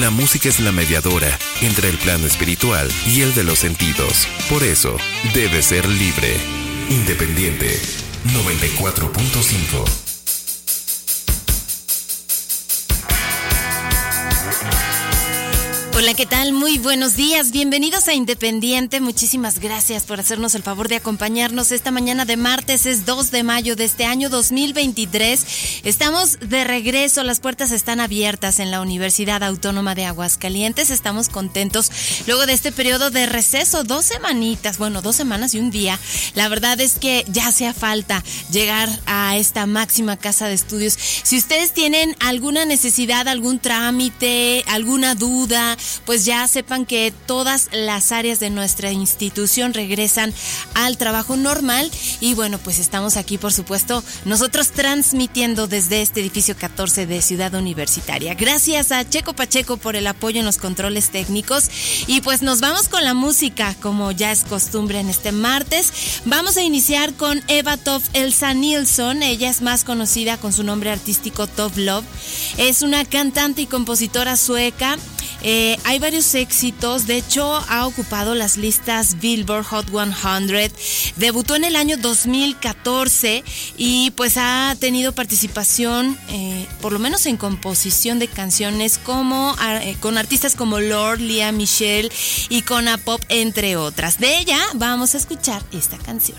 La música es la mediadora entre el plano espiritual y el de los sentidos. Por eso, debe ser libre. Independiente 94.5 Hola, ¿qué tal? Muy buenos días. Bienvenidos a Independiente. Muchísimas gracias por hacernos el favor de acompañarnos esta mañana de martes. Es 2 de mayo de este año 2023. Estamos de regreso. Las puertas están abiertas en la Universidad Autónoma de Aguascalientes. Estamos contentos luego de este periodo de receso. Dos semanitas, bueno, dos semanas y un día. La verdad es que ya hacía falta llegar a esta máxima casa de estudios. Si ustedes tienen alguna necesidad, algún trámite, alguna duda, pues ya sepan que todas las áreas de nuestra institución regresan al trabajo normal y bueno, pues estamos aquí por supuesto nosotros transmitiendo desde este edificio 14 de Ciudad Universitaria. Gracias a Checo Pacheco por el apoyo en los controles técnicos y pues nos vamos con la música como ya es costumbre en este martes. Vamos a iniciar con Eva Tov Elsa Nilsson, ella es más conocida con su nombre artístico Tov Love. Es una cantante y compositora sueca eh, hay varios éxitos, de hecho ha ocupado las listas Billboard Hot 100, debutó en el año 2014 y pues ha tenido participación eh, por lo menos en composición de canciones como eh, con artistas como Lord, Lia Michelle y con Pop entre otras. De ella vamos a escuchar esta canción.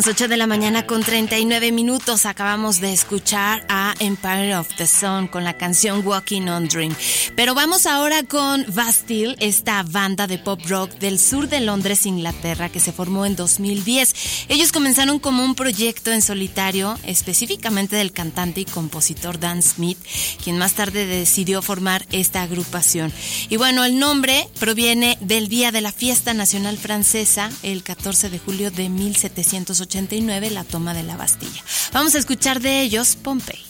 Las 8 de la mañana con 39 minutos. Acabamos de escuchar a Empire of the Sun con la canción Walking on Dream. Pero vamos ahora con Bastille, esta banda de pop rock del sur de Londres, Inglaterra, que se formó en 2010. Ellos comenzaron como un proyecto en solitario, específicamente del cantante y compositor Dan Smith, quien más tarde decidió formar esta agrupación. Y bueno, el nombre proviene del día de la fiesta nacional francesa, el 14 de julio de 1700 la toma de la Bastilla. Vamos a escuchar de ellos Pompey.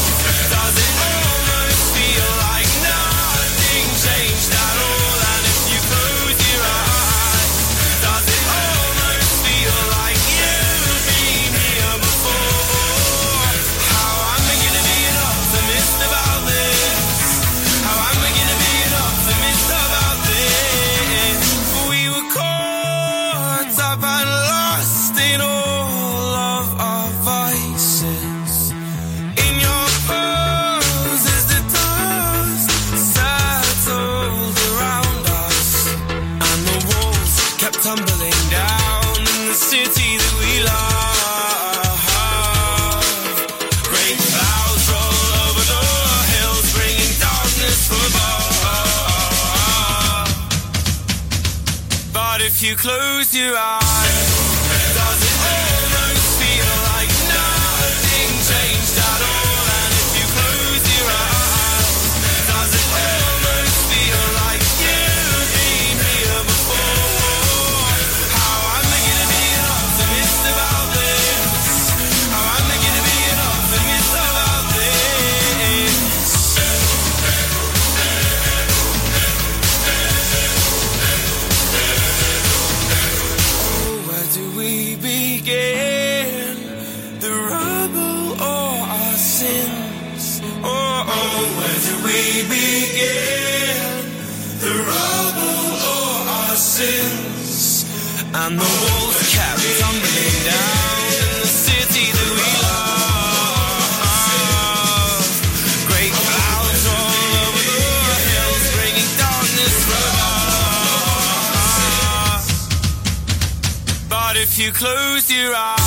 you close your eyes and the walls kept tumbling down in the city that we love. Great clouds all over the hills, bringing darkness from above. But if you close your eyes,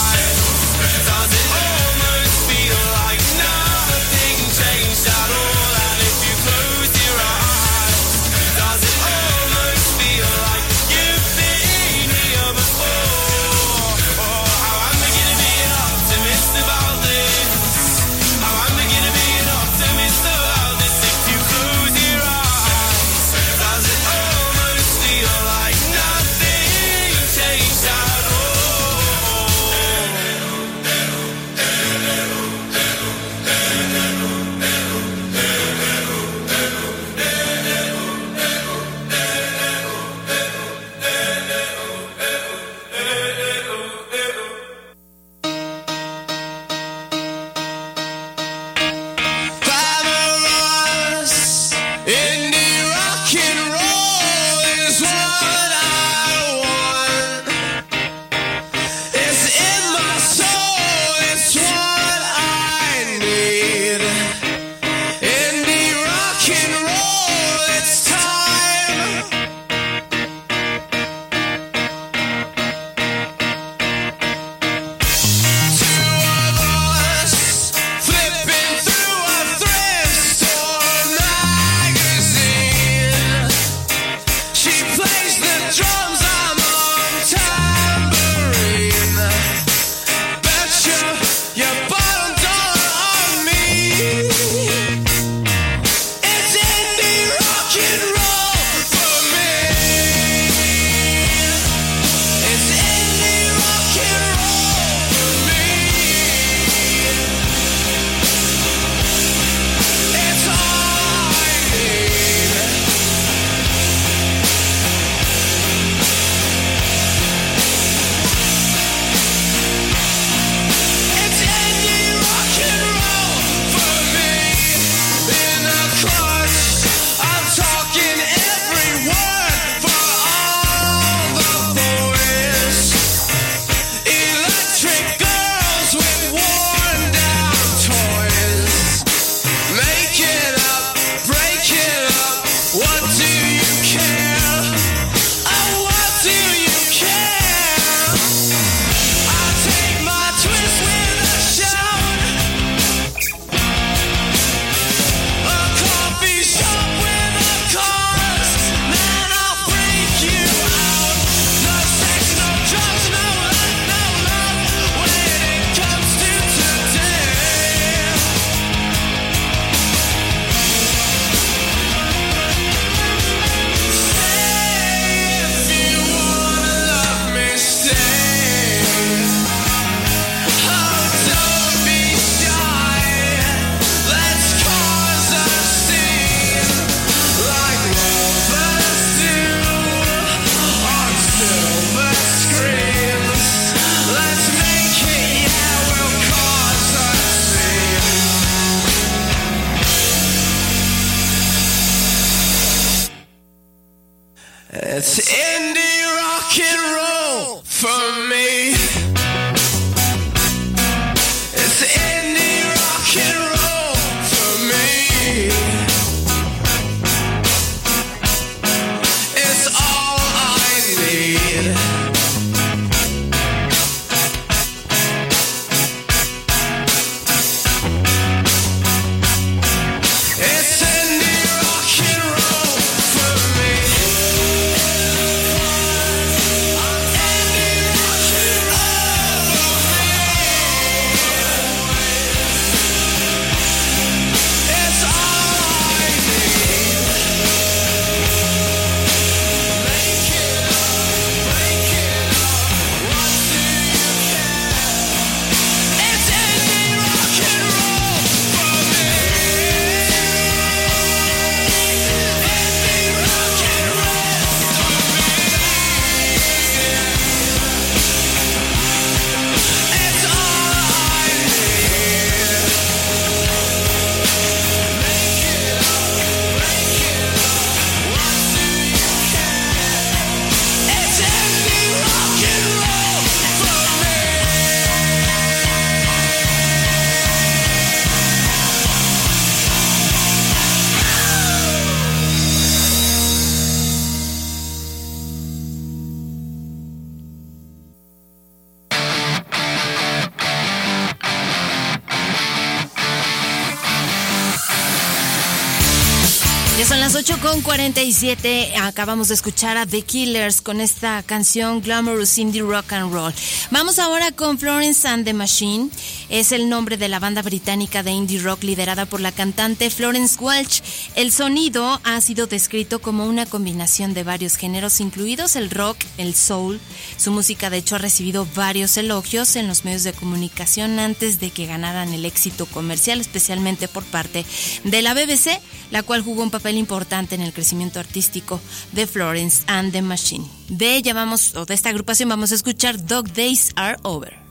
47. Acabamos de escuchar a The Killers con esta canción Glamorous Indie Rock and Roll. Vamos ahora con Florence and the Machine. Es el nombre de la banda británica de indie rock liderada por la cantante Florence Welch. El sonido ha sido descrito como una combinación de varios géneros, incluidos el rock, el soul. Su música, de hecho, ha recibido varios elogios en los medios de comunicación antes de que ganaran el éxito comercial, especialmente por parte de la BBC, la cual jugó un papel importante en el crecimiento artístico de Florence and the Machine. De ella vamos, o de esta agrupación vamos a escuchar Dog Days Are Over.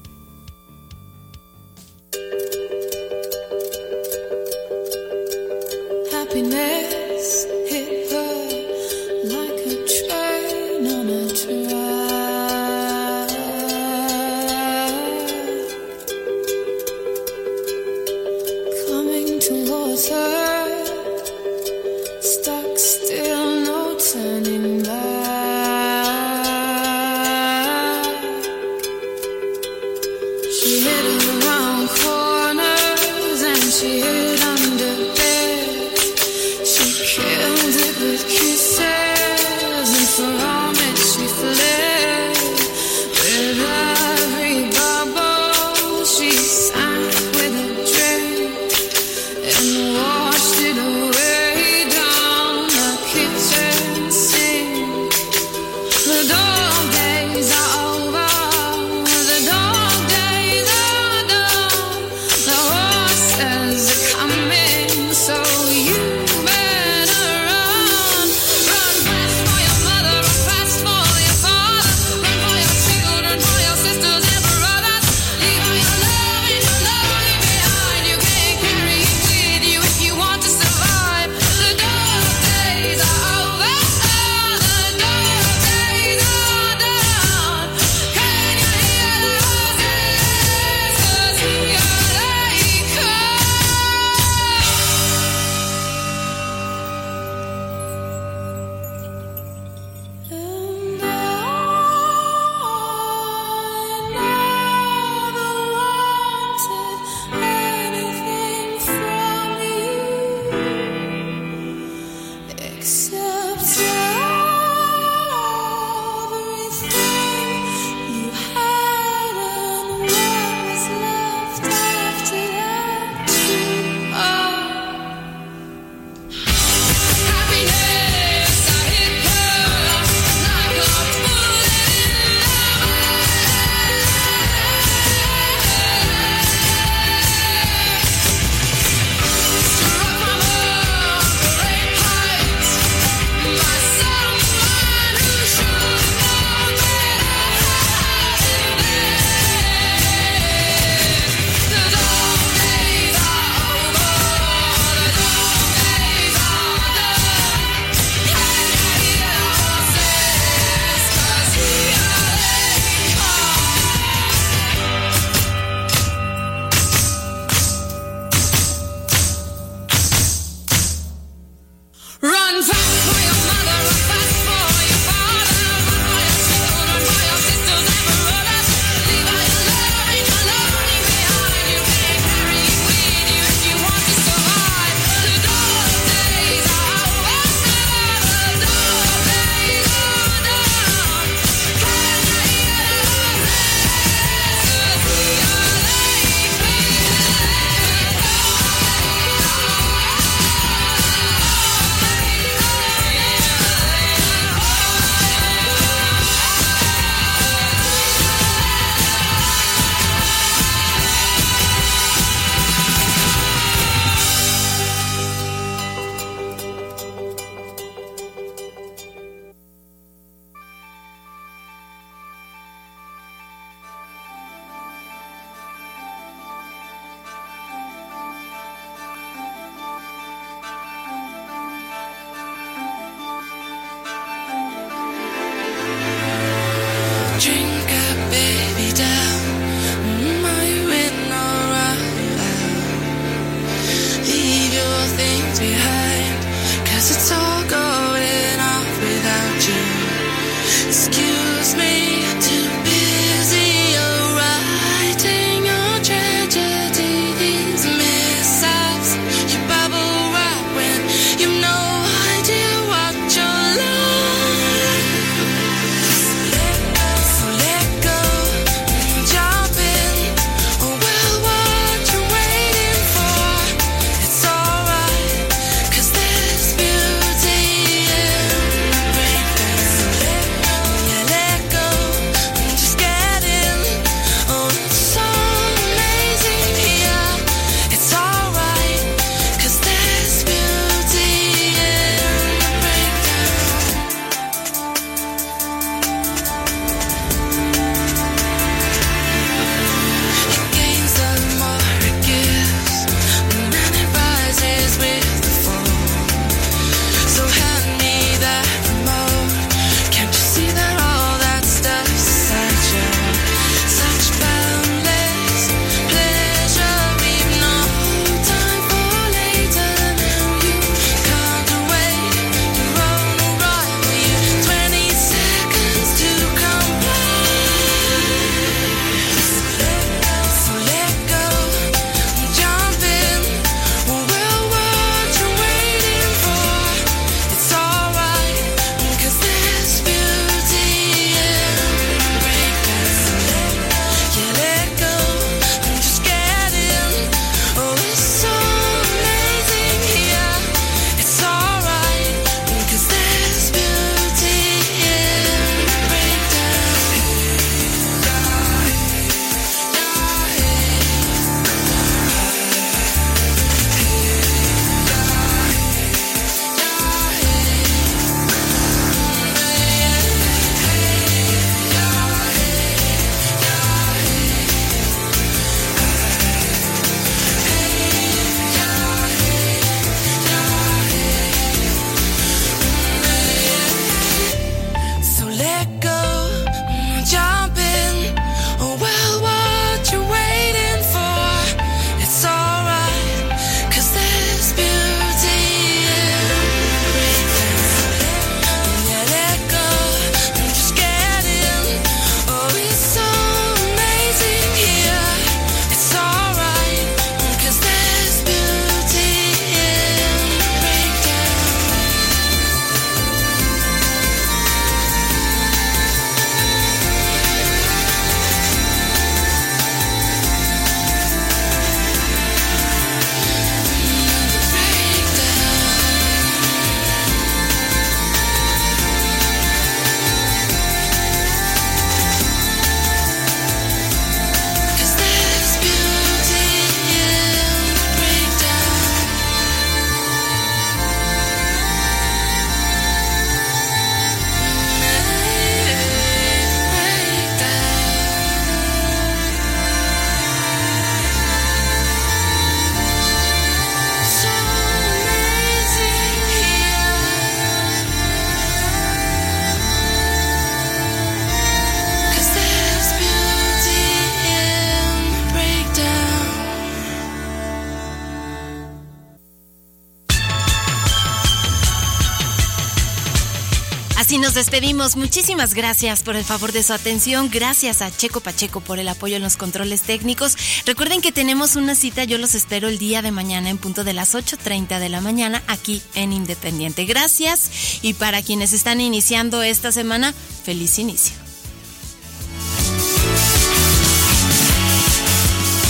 Nos despedimos. Muchísimas gracias por el favor de su atención. Gracias a Checo Pacheco por el apoyo en los controles técnicos. Recuerden que tenemos una cita, yo los espero el día de mañana en punto de las 8.30 de la mañana aquí en Independiente. Gracias y para quienes están iniciando esta semana, feliz inicio.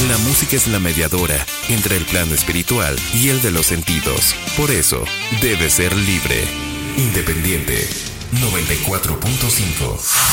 La música es la mediadora entre el plano espiritual y el de los sentidos. Por eso, debe ser libre. Independiente 94.5